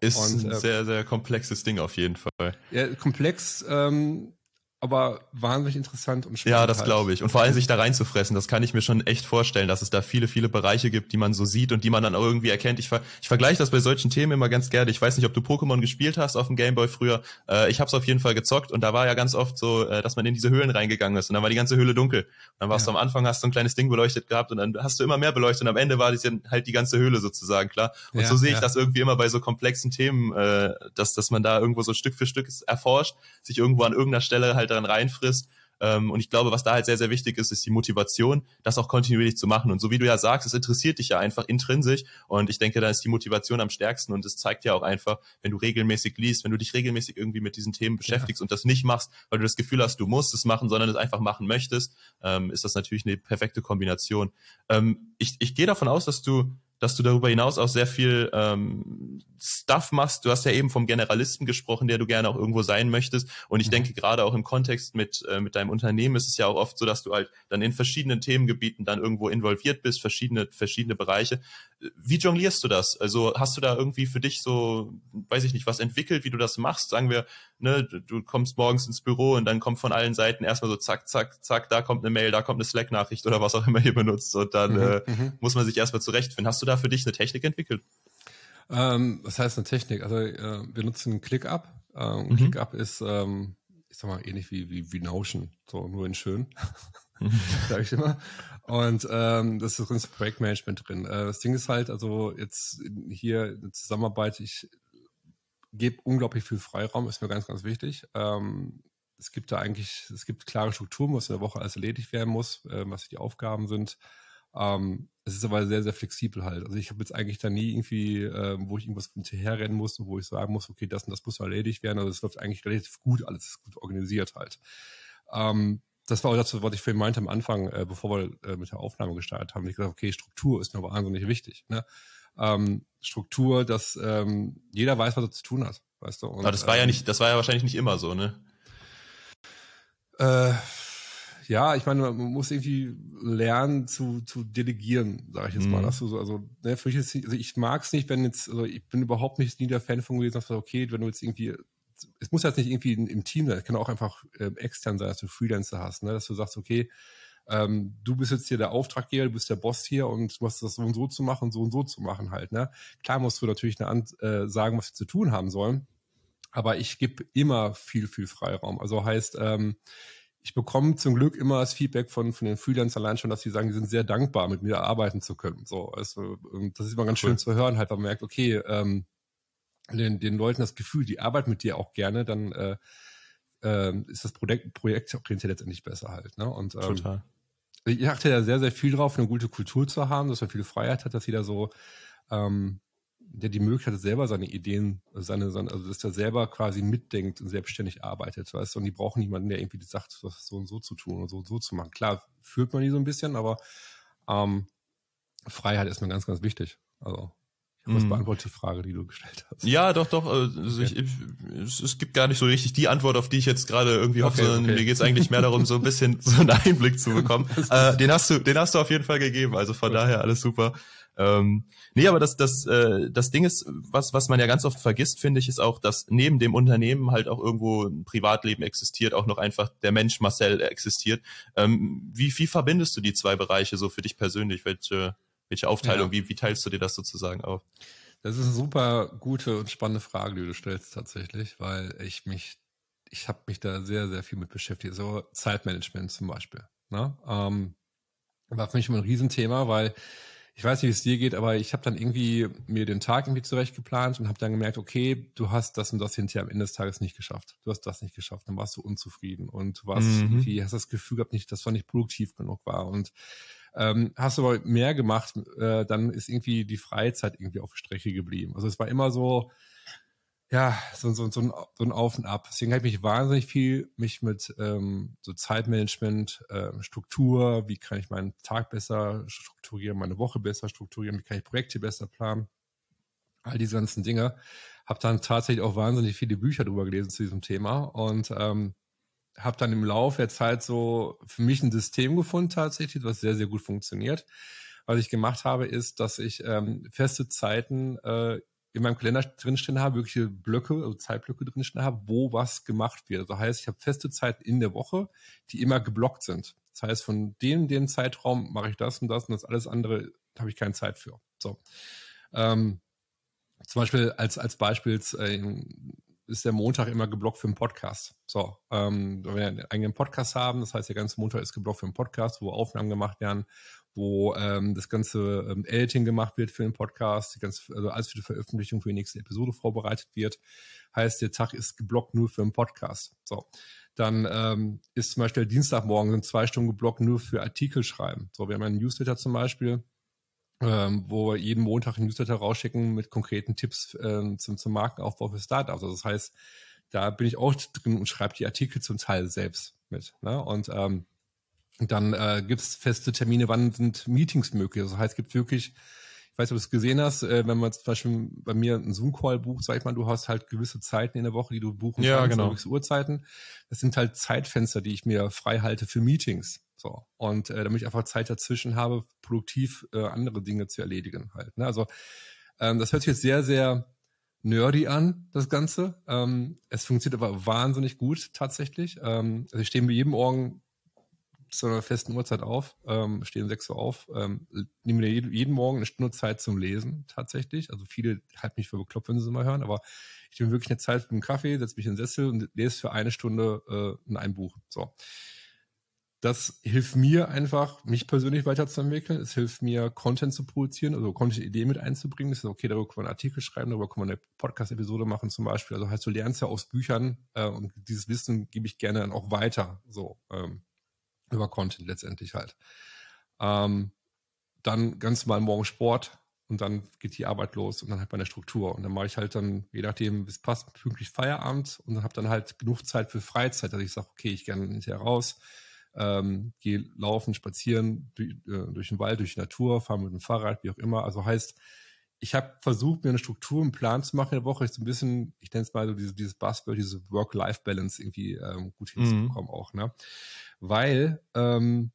Speaker 1: Ist Und, ein äh, sehr, sehr komplexes Ding auf jeden Fall.
Speaker 2: Ja, komplex, ähm, aber wahnsinnig interessant und
Speaker 1: spannend. Ja, das halt. glaube ich. Und vor allem sich da reinzufressen, das kann ich mir schon echt vorstellen, dass es da viele, viele Bereiche gibt, die man so sieht und die man dann auch irgendwie erkennt. Ich, ver ich vergleiche das bei solchen Themen immer ganz gerne. Ich weiß nicht, ob du Pokémon gespielt hast auf dem Gameboy früher. Äh, ich habe es auf jeden Fall gezockt und da war ja ganz oft so, äh, dass man in diese Höhlen reingegangen ist und dann war die ganze Höhle dunkel. Und dann warst ja. du am Anfang, hast du ein kleines Ding beleuchtet gehabt und dann hast du immer mehr beleuchtet und am Ende war das halt die ganze Höhle sozusagen, klar. Und ja, so sehe ich ja. das irgendwie immer bei so komplexen Themen, äh, dass, dass man da irgendwo so Stück für Stück erforscht, sich irgendwo an irgendeiner Stelle halt daran reinfrisst ähm, und ich glaube, was da halt sehr, sehr wichtig ist, ist die Motivation, das auch kontinuierlich zu machen. Und so wie du ja sagst, es interessiert dich ja einfach intrinsisch. Und ich denke, da ist die Motivation am stärksten. Und es zeigt ja auch einfach, wenn du regelmäßig liest, wenn du dich regelmäßig irgendwie mit diesen Themen beschäftigst ja. und das nicht machst, weil du das Gefühl hast, du musst es machen, sondern es einfach machen möchtest, ähm, ist das natürlich eine perfekte Kombination. Ähm, ich, ich gehe davon aus, dass du dass du darüber hinaus auch sehr viel ähm, Stuff machst. Du hast ja eben vom Generalisten gesprochen, der du gerne auch irgendwo sein möchtest. Und ich mhm. denke, gerade auch im Kontext mit, äh, mit deinem Unternehmen ist es ja auch oft so, dass du halt dann in verschiedenen Themengebieten dann irgendwo involviert bist, verschiedene, verschiedene Bereiche. Wie jonglierst du das? Also hast du da irgendwie für dich so, weiß ich nicht, was entwickelt, wie du das machst? Sagen wir, ne, du kommst morgens ins Büro und dann kommt von allen Seiten erstmal so zack, zack, zack, da kommt eine Mail, da kommt eine Slack-Nachricht oder was auch immer ihr benutzt. Und dann mhm, äh, mhm. muss man sich erstmal zurechtfinden. Hast du da für dich eine Technik entwickelt?
Speaker 2: Ähm, was heißt eine Technik? Also äh, wir nutzen ClickUp. Ähm, mhm. ClickUp ist, ähm, ich sag mal, ähnlich wie, wie, wie Notion, so nur in schön, mhm. <laughs> sage ich immer. Und ähm, das ist drin Projektmanagement drin. Äh, das Ding ist halt, also jetzt hier eine Zusammenarbeit, ich gebe unglaublich viel Freiraum, ist mir ganz, ganz wichtig. Ähm, es gibt da eigentlich, es gibt klare Strukturen, was in der Woche alles erledigt werden muss, äh, was die Aufgaben sind. Ähm, es ist aber sehr, sehr flexibel halt. Also ich habe jetzt eigentlich da nie irgendwie, äh, wo ich irgendwas hinterherrennen muss, wo ich sagen muss, okay, das und das muss erledigt werden. Also es läuft eigentlich relativ gut, alles ist gut organisiert halt. Ähm, das war auch das, was ich vorhin meinte am Anfang, äh, bevor wir äh, mit der Aufnahme gestartet haben. Ich gesagt, okay, Struktur ist mir wahnsinnig wichtig. Ne? Ähm, Struktur, dass ähm, jeder weiß, was er zu tun hat, weißt du.
Speaker 1: Und, Aber das war ja ähm, nicht, das war ja wahrscheinlich nicht immer so, ne?
Speaker 2: Äh, ja, ich meine, man muss irgendwie lernen zu, zu delegieren, sage ich jetzt mal. Mhm. Also, also, ne, für mich ist, also ich mag es nicht, wenn jetzt, also ich bin überhaupt nicht nie der Fan von gewesen, dass okay, wenn du jetzt irgendwie, es muss jetzt nicht irgendwie im Team sein, es kann auch einfach äh, extern sein, dass du Freelancer hast, ne, dass du sagst, okay, ähm, du bist jetzt hier der Auftraggeber, du bist der Boss hier und du hast das so und so zu machen, so und so zu machen halt. Ne? Klar musst du natürlich eine Ant äh, sagen, was wir zu tun haben sollen, aber ich gebe immer viel, viel Freiraum. Also heißt, ähm, ich bekomme zum Glück immer das Feedback von, von den Freelancern allein schon, dass sie sagen, die sind sehr dankbar, mit mir arbeiten zu können. So, also, das ist immer ganz cool. schön zu hören, halt, weil man merkt, okay, ähm, den, den Leuten das Gefühl, die arbeiten mit dir auch gerne, dann äh, äh, ist das Projekt, Projekt orientiert letztendlich besser halt. Ne? Und, ähm, Total. Ich achte ja sehr, sehr viel drauf, eine gute Kultur zu haben, dass man viel Freiheit hat, dass jeder so ähm, der die Möglichkeit hat, selber seine Ideen, seine, seine, also dass er selber quasi mitdenkt und selbstständig arbeitet, weißt du, und die brauchen niemanden, der irgendwie sagt, was so und so zu tun und so und so zu machen. Klar, führt man die so ein bisschen, aber ähm, Freiheit ist mir ganz, ganz wichtig. Also ich hoffe, das mhm. beantwortet die Frage, die du gestellt hast.
Speaker 1: Ja, doch, doch. Also ich, ich, es, gibt gar nicht so richtig die Antwort, auf die ich jetzt gerade irgendwie okay, hoffe, sondern okay. mir geht es eigentlich mehr darum, so ein bisschen <laughs> so einen Einblick zu bekommen. <laughs> äh, den hast du, den hast du auf jeden Fall gegeben. Also von Gut. daher alles super. Ähm, nee, aber das, das, äh, das Ding ist, was, was man ja ganz oft vergisst, finde ich, ist auch, dass neben dem Unternehmen halt auch irgendwo ein Privatleben existiert, auch noch einfach der Mensch Marcel existiert. Ähm, wie, wie verbindest du die zwei Bereiche so für dich persönlich? Welche, welche Aufteilung, ja. wie, wie teilst du dir das sozusagen auf?
Speaker 2: Das ist eine super gute und spannende Frage, die du stellst tatsächlich, weil ich mich, ich habe mich da sehr, sehr viel mit beschäftigt. So Zeitmanagement zum Beispiel. Ne? Ähm, war für mich immer ein Riesenthema, weil ich weiß nicht, wie es dir geht, aber ich habe dann irgendwie mir den Tag irgendwie zurecht geplant und habe dann gemerkt, okay, du hast das und das hinterher am Ende des Tages nicht geschafft. Du hast das nicht geschafft, dann warst du unzufrieden und warst mhm. irgendwie, hast das Gefühl gehabt, nicht, dass du nicht produktiv genug war und ähm, hast du aber mehr gemacht, äh, dann ist irgendwie die Freizeit irgendwie auf Strecke geblieben. Also es war immer so, ja, so, so, so, ein, so ein Auf und Ab. Deswegen habe ich mich wahnsinnig viel mich mit ähm, so Zeitmanagement, äh, Struktur, wie kann ich meinen Tag besser strukturieren, meine Woche besser strukturieren, wie kann ich Projekte besser planen, all diese ganzen Dinge. Habe dann tatsächlich auch wahnsinnig viele Bücher drüber gelesen zu diesem Thema und ähm, habe dann im Laufe der Zeit so für mich ein System gefunden tatsächlich, was sehr, sehr gut funktioniert. Was ich gemacht habe, ist, dass ich ähm, feste Zeiten äh, in meinem Kalender drinstehen habe, wirkliche Blöcke, also Zeitblöcke drinstehen habe, wo was gemacht wird. Das heißt, ich habe feste Zeiten in der Woche, die immer geblockt sind. Das heißt, von dem, dem Zeitraum mache ich das und das und das alles andere habe ich keine Zeit für. So. Ähm, zum Beispiel als, als Beispiel äh, ist der Montag immer geblockt für einen Podcast. So, ähm, wenn wir einen eigenen Podcast haben, das heißt, der ganze Montag ist geblockt für einen Podcast, wo Aufnahmen gemacht werden, wo ähm, das ganze ähm, Editing gemacht wird für den Podcast, die ganze, also alles für die Veröffentlichung für die nächste Episode vorbereitet wird. Heißt, der Tag ist geblockt nur für einen Podcast. So. Dann ähm, ist zum Beispiel Dienstagmorgen sind zwei Stunden geblockt nur für Artikel schreiben. So, wir haben einen Newsletter zum Beispiel, ähm, wo wir jeden Montag ein Newsletter rausschicken mit konkreten Tipps äh, zum, zum Markenaufbau für Startups. Also das heißt, da bin ich auch drin und schreibe die Artikel zum Teil selbst mit. Ne? Und ähm, dann äh, gibt es feste Termine, wann sind Meetings möglich. Also das heißt, es gibt wirklich ich weiß nicht, ob du es gesehen hast, äh, wenn man zum Beispiel bei mir einen Zoom-Call bucht, sag ich mal, du hast halt gewisse Zeiten in der Woche, die du buchen
Speaker 1: ja,
Speaker 2: kannst,
Speaker 1: genau.
Speaker 2: gewisse Uhrzeiten. Das sind halt Zeitfenster, die ich mir frei halte für Meetings. So. Und äh, damit ich einfach Zeit dazwischen habe, produktiv äh, andere Dinge zu erledigen halt. Ne? Also ähm, das hört sich jetzt sehr, sehr nerdy an, das Ganze. Ähm, es funktioniert aber wahnsinnig gut tatsächlich. Ähm, also ich stehe mir jeden Morgen zu einer festen Uhrzeit auf, ähm, stehen 6 Uhr auf, ähm, nehme mir jeden, Morgen eine Stunde Zeit zum Lesen tatsächlich. Also viele halten mich für bekloppt, wenn sie es mal hören, aber ich nehme wirklich eine Zeit für einen Kaffee, setze mich in den Sessel und lese für eine Stunde äh, in ein Buch. So das hilft mir einfach, mich persönlich weiterzuentwickeln. Es hilft mir, Content zu produzieren, also Content-Ideen mit einzubringen. Das ist okay, darüber kann man einen Artikel schreiben, darüber kann man eine Podcast-Episode machen zum Beispiel. Also heißt, du lernst ja aus Büchern äh, und dieses Wissen gebe ich gerne dann auch weiter, so ähm, über Content letztendlich halt. Ähm, dann ganz normal morgen Sport und dann geht die Arbeit los und dann halt meine Struktur. Und dann mache ich halt dann, je nachdem, wie es passt, pünktlich Feierabend und dann habe dann halt genug Zeit für Freizeit, dass ich sage, okay, ich gehe hinterher raus, ähm, gehe laufen, spazieren durch, äh, durch den Wald, durch die Natur, fahre mit dem Fahrrad, wie auch immer. Also heißt, ich habe versucht, mir eine Struktur, einen Plan zu machen in der Woche, ich so ein bisschen, ich nenne es mal so diese, dieses Buzzword, diese Work-Life-Balance irgendwie ähm, gut mhm. hinzubekommen mhm. auch, ne? Weil ähm,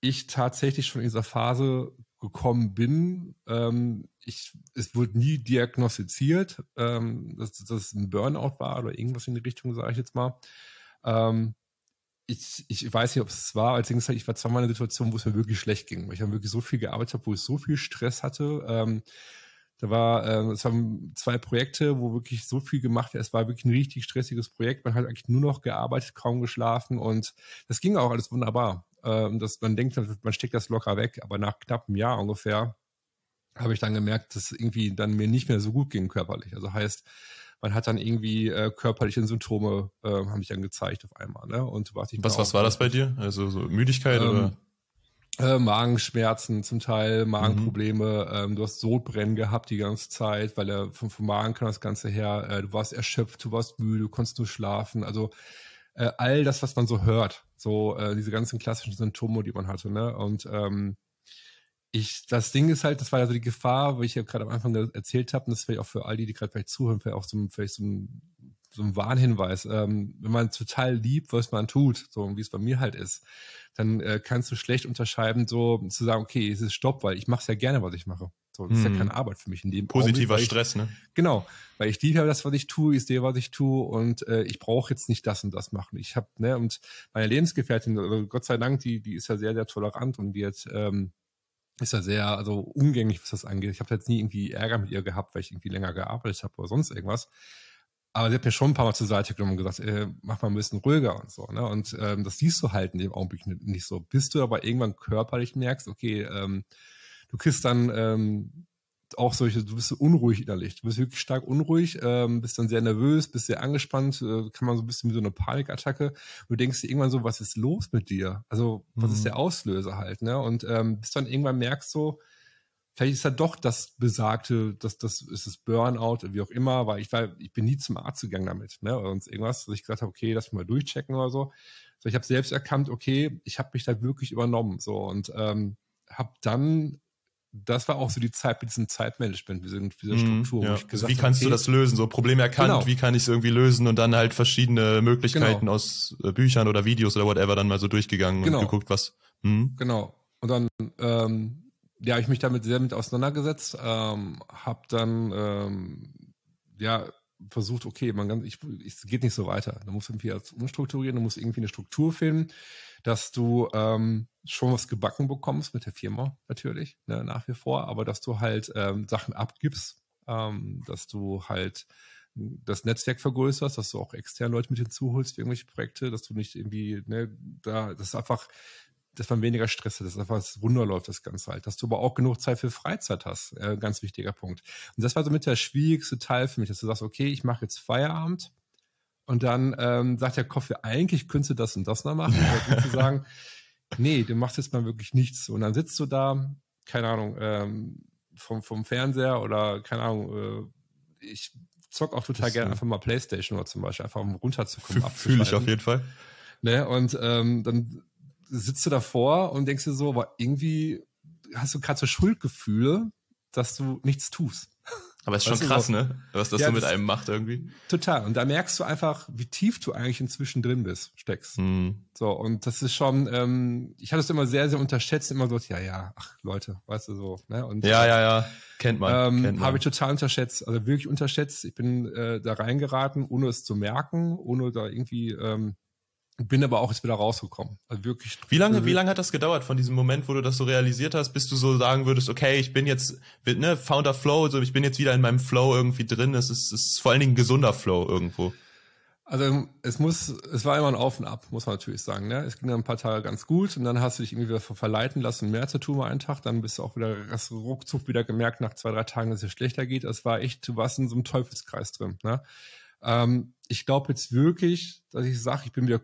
Speaker 2: ich tatsächlich schon in dieser Phase gekommen bin. Ähm, ich, es wurde nie diagnostiziert, ähm, dass, dass es ein Burnout war oder irgendwas in die Richtung, sage ich jetzt mal. Ähm, ich, ich weiß nicht, ob es war, als halt, ich war zweimal in einer Situation, wo es mir wirklich schlecht ging, weil ich dann wirklich so viel gearbeitet habe, wo ich so viel Stress hatte. Ähm, da war, äh, es waren zwei Projekte, wo wirklich so viel gemacht wird. Es war wirklich ein richtig stressiges Projekt. Man hat eigentlich nur noch gearbeitet, kaum geschlafen und das ging auch alles wunderbar. Ähm, das, man denkt, man steckt das locker weg, aber nach knapp einem Jahr ungefähr habe ich dann gemerkt, dass irgendwie dann mir nicht mehr so gut ging körperlich. Also heißt, man hat dann irgendwie äh, körperliche Symptome, äh, haben sich dann gezeigt auf einmal. Ne? Und
Speaker 1: was, was, was war das bei dir? Also so Müdigkeit ähm, oder?
Speaker 2: Äh, Magenschmerzen zum Teil, Magenprobleme, mhm. ähm, du hast Sodbrennen gehabt die ganze Zeit, weil er vom, vom Magen kam das Ganze her, äh, du warst erschöpft, du warst müde, du konntest nur schlafen, also äh, all das, was man so hört, so äh, diese ganzen klassischen Symptome, die man hatte, ne? Und ähm, ich, das Ding ist halt, das war ja so die Gefahr, wo ich ja gerade am Anfang erzählt habe, und das wäre auch für all die, die gerade vielleicht zuhören, vielleicht auch so, vielleicht so ein, so ein Warnhinweis. Ähm, wenn man total liebt, was man tut, so wie es bei mir halt ist, dann äh, kannst du schlecht unterscheiden, so zu sagen, okay, es ist Stopp, weil ich mache es ja gerne, was ich mache. So, das hm. ist ja mhm. keine Arbeit für mich in dem
Speaker 1: Positiver Augenblick, Stress, ne?
Speaker 2: Genau, weil ich liebe ja das, was ich tue, ich sehe, was ich tue und äh, ich brauche jetzt nicht das und das machen. Ich habe, ne, und meine Lebensgefährtin, also Gott sei Dank, die, die ist ja sehr, sehr tolerant und die hat ähm, ist ja sehr, also umgänglich, was das angeht. Ich habe jetzt nie irgendwie Ärger mit ihr gehabt, weil ich irgendwie länger gearbeitet habe oder sonst irgendwas. Aber sie hat mir schon ein paar Mal zur Seite genommen und gesagt, ey, mach mal ein bisschen ruhiger und so. Ne? Und ähm, das siehst du halt in dem Augenblick nicht so. Bis du aber irgendwann körperlich merkst, okay, ähm, du kriegst dann ähm, auch solche, du bist so unruhig innerlich. Du bist wirklich stark unruhig, ähm, bist dann sehr nervös, bist sehr angespannt, äh, kann man so ein bisschen wie so eine Panikattacke. du denkst dir irgendwann so, was ist los mit dir? Also, was mhm. ist der Auslöser halt, ne? Und ähm, bis dann irgendwann merkst so, vielleicht ist ja doch das Besagte, dass das ist das Burnout, wie auch immer, weil ich war, ich bin nie zum Arzt gegangen damit, ne? Oder sonst irgendwas, dass ich gesagt habe, okay, lass mal durchchecken oder so. So, ich habe selbst erkannt, okay, ich habe mich da wirklich übernommen. So und ähm, habe dann das war auch so die Zeit mit diesem Zeitmanagement, mit dieser mhm, Struktur.
Speaker 1: Ja. Also wie kannst okay, du das lösen? So Probleme erkannt, genau. wie kann ich es irgendwie lösen und dann halt verschiedene Möglichkeiten genau. aus äh, Büchern oder Videos oder whatever dann mal so durchgegangen genau. und geguckt, was.
Speaker 2: Hm? Genau. Und dann, ähm, ja, ich mich damit sehr mit auseinandergesetzt, ähm, habe dann, ähm, ja, versucht, okay, man kann, ich, es geht nicht so weiter. Du musst irgendwie als umstrukturieren, du musst irgendwie eine Struktur finden, dass du ähm, schon was gebacken bekommst mit der Firma natürlich, ne, nach wie vor, aber dass du halt ähm, Sachen abgibst, ähm, dass du halt das Netzwerk vergrößerst, dass du auch externe Leute mit hinzuholst für irgendwelche Projekte, dass du nicht irgendwie, ne, da, das ist einfach, dass man weniger Stress hat, dass einfach das Wunder läuft, das Ganze halt. Dass du aber auch genug Zeit für Freizeit hast, äh, ganz wichtiger Punkt. Und das war somit der schwierigste Teil für mich, dass du sagst, okay, ich mache jetzt Feierabend, und dann ähm, sagt der Kopf, eigentlich könntest du das und das noch machen. <laughs> Und zu sagen, nee, du machst jetzt mal wirklich nichts. Und dann sitzt du da, keine Ahnung, ähm, vom, vom Fernseher oder keine Ahnung, äh, ich zock auch total gerne einfach mal Playstation oder zum Beispiel, einfach um runterzukommen.
Speaker 1: Fühle ich auf jeden Fall.
Speaker 2: Ne? Und ähm, dann sitzt du davor und denkst dir so, aber irgendwie hast du gerade so Schuldgefühle, dass du nichts tust.
Speaker 1: Aber es ist schon krass, ne? Was das ja, so mit einem macht irgendwie.
Speaker 2: Total. Und da merkst du einfach, wie tief du eigentlich inzwischen drin bist, steckst. Hm. So, und das ist schon, ähm, ich hatte es immer sehr, sehr unterschätzt, immer so, ja, ja, ach Leute, weißt du so, ne? Und,
Speaker 1: ja, ja, ja. Kennt man.
Speaker 2: Ähm,
Speaker 1: man.
Speaker 2: Habe ich total unterschätzt, also wirklich unterschätzt. Ich bin äh, da reingeraten, ohne es zu merken, ohne da irgendwie ähm, bin aber auch jetzt wieder rausgekommen. Also wirklich.
Speaker 1: Wie lange, wie lange hat das gedauert von diesem Moment, wo du das so realisiert hast, bis du so sagen würdest, okay, ich bin jetzt, ne, Founder Flow, so ich bin jetzt wieder in meinem Flow irgendwie drin. Es ist, es ist vor allen Dingen ein gesunder Flow irgendwo.
Speaker 2: Also es muss, es war immer ein Auf und Ab, muss man natürlich sagen. Ne? Es ging dann ein paar Tage ganz gut und dann hast du dich irgendwie wieder verleiten lassen, mehr zu tun mal einen Tag. Dann bist du auch wieder hast ruckzuck wieder gemerkt nach zwei, drei Tagen, dass es schlechter geht. Es war echt, du warst in so einem Teufelskreis drin. Ne? Ähm, ich glaube jetzt wirklich, dass ich sage, ich bin wieder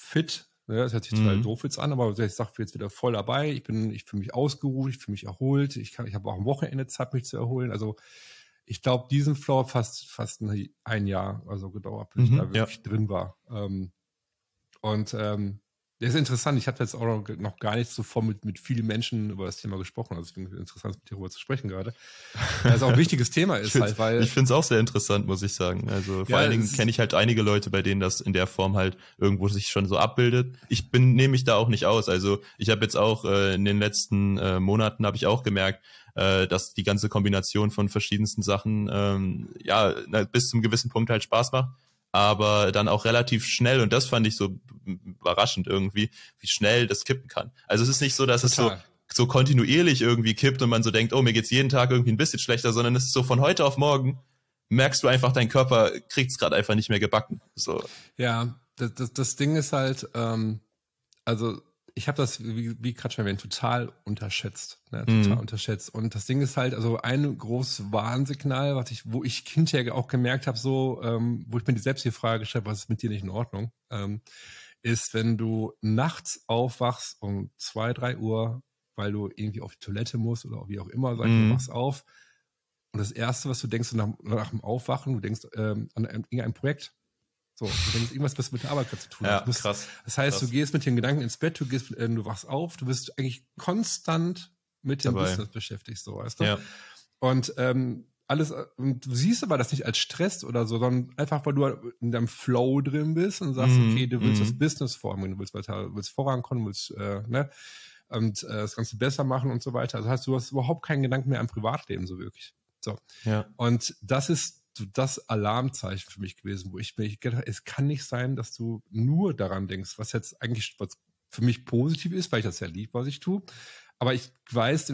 Speaker 2: fit. Ne? Das hört sich total mhm. doof jetzt an, aber ich sage jetzt wieder voll dabei. Ich bin, ich fühle mich ausgeruht, ich fühle mich erholt. Ich kann, ich habe auch am Wochenende Zeit, mich zu erholen. Also ich glaube, diesen Floor fast fast ein Jahr also gedauert, bis mhm, ich da wirklich ja. drin war. Ähm, und ähm, das ist interessant. Ich habe jetzt auch noch, gar nicht zuvor mit, mit vielen Menschen über das Thema gesprochen. Also es ist interessant, mit dir darüber zu sprechen gerade. Weil es auch ein wichtiges Thema ist halt, weil.
Speaker 1: Ich finde es auch sehr interessant, muss ich sagen. Also vor ja, allen Dingen kenne ich halt einige Leute, bei denen das in der Form halt irgendwo sich schon so abbildet. Ich bin, nehme mich da auch nicht aus. Also ich habe jetzt auch äh, in den letzten äh, Monaten habe ich auch gemerkt, äh, dass die ganze Kombination von verschiedensten Sachen ähm, ja bis zum gewissen Punkt halt Spaß macht aber dann auch relativ schnell und das fand ich so überraschend irgendwie, wie schnell das kippen kann. Also es ist nicht so, dass Total. es so so kontinuierlich irgendwie kippt und man so denkt, oh, mir geht's jeden Tag irgendwie ein bisschen schlechter, sondern es ist so von heute auf morgen merkst du einfach, dein Körper kriegt's gerade einfach nicht mehr gebacken. So.
Speaker 2: Ja, das, das, das Ding ist halt, ähm, also ich habe das, wie, wie gerade schon erwähnt, total unterschätzt. Ne? Total mhm. unterschätzt. Und das Ding ist halt, also ein großes Warnsignal, was ich, wo ich hinterher auch gemerkt habe, so, ähm, wo ich mir selbst die Frage gestellt was ist mit dir nicht in Ordnung, ähm, ist, wenn du nachts aufwachst um zwei, drei Uhr, weil du irgendwie auf die Toilette musst oder wie auch immer, sag mhm. du wachst auf. Und das Erste, was du denkst nach, nach dem Aufwachen, du denkst ähm, an irgendein Projekt so, du denkst irgendwas, was mit der Arbeit zu tun
Speaker 1: hat. Ja, musst, krass.
Speaker 2: Das heißt,
Speaker 1: krass.
Speaker 2: du gehst mit den Gedanken ins Bett, du gehst, äh, du wachst auf, du bist eigentlich konstant mit dem Dabei. Business beschäftigt, so, weißt du? Ja. Und ähm, alles, und du siehst aber das nicht als Stress oder so, sondern einfach, weil du in deinem Flow drin bist und sagst, mm, okay, du willst mm. das Business formen, du willst weiter, du willst vorankommen, willst, äh, ne, und äh, das Ganze besser machen und so weiter. Also heißt, du hast überhaupt keinen Gedanken mehr am Privatleben, so wirklich. So. Ja. Und das ist das Alarmzeichen für mich gewesen, wo ich mir gedacht es kann nicht sein, dass du nur daran denkst, was jetzt eigentlich was für mich positiv ist, weil ich das ja lieb, was ich tue. Aber ich weiß,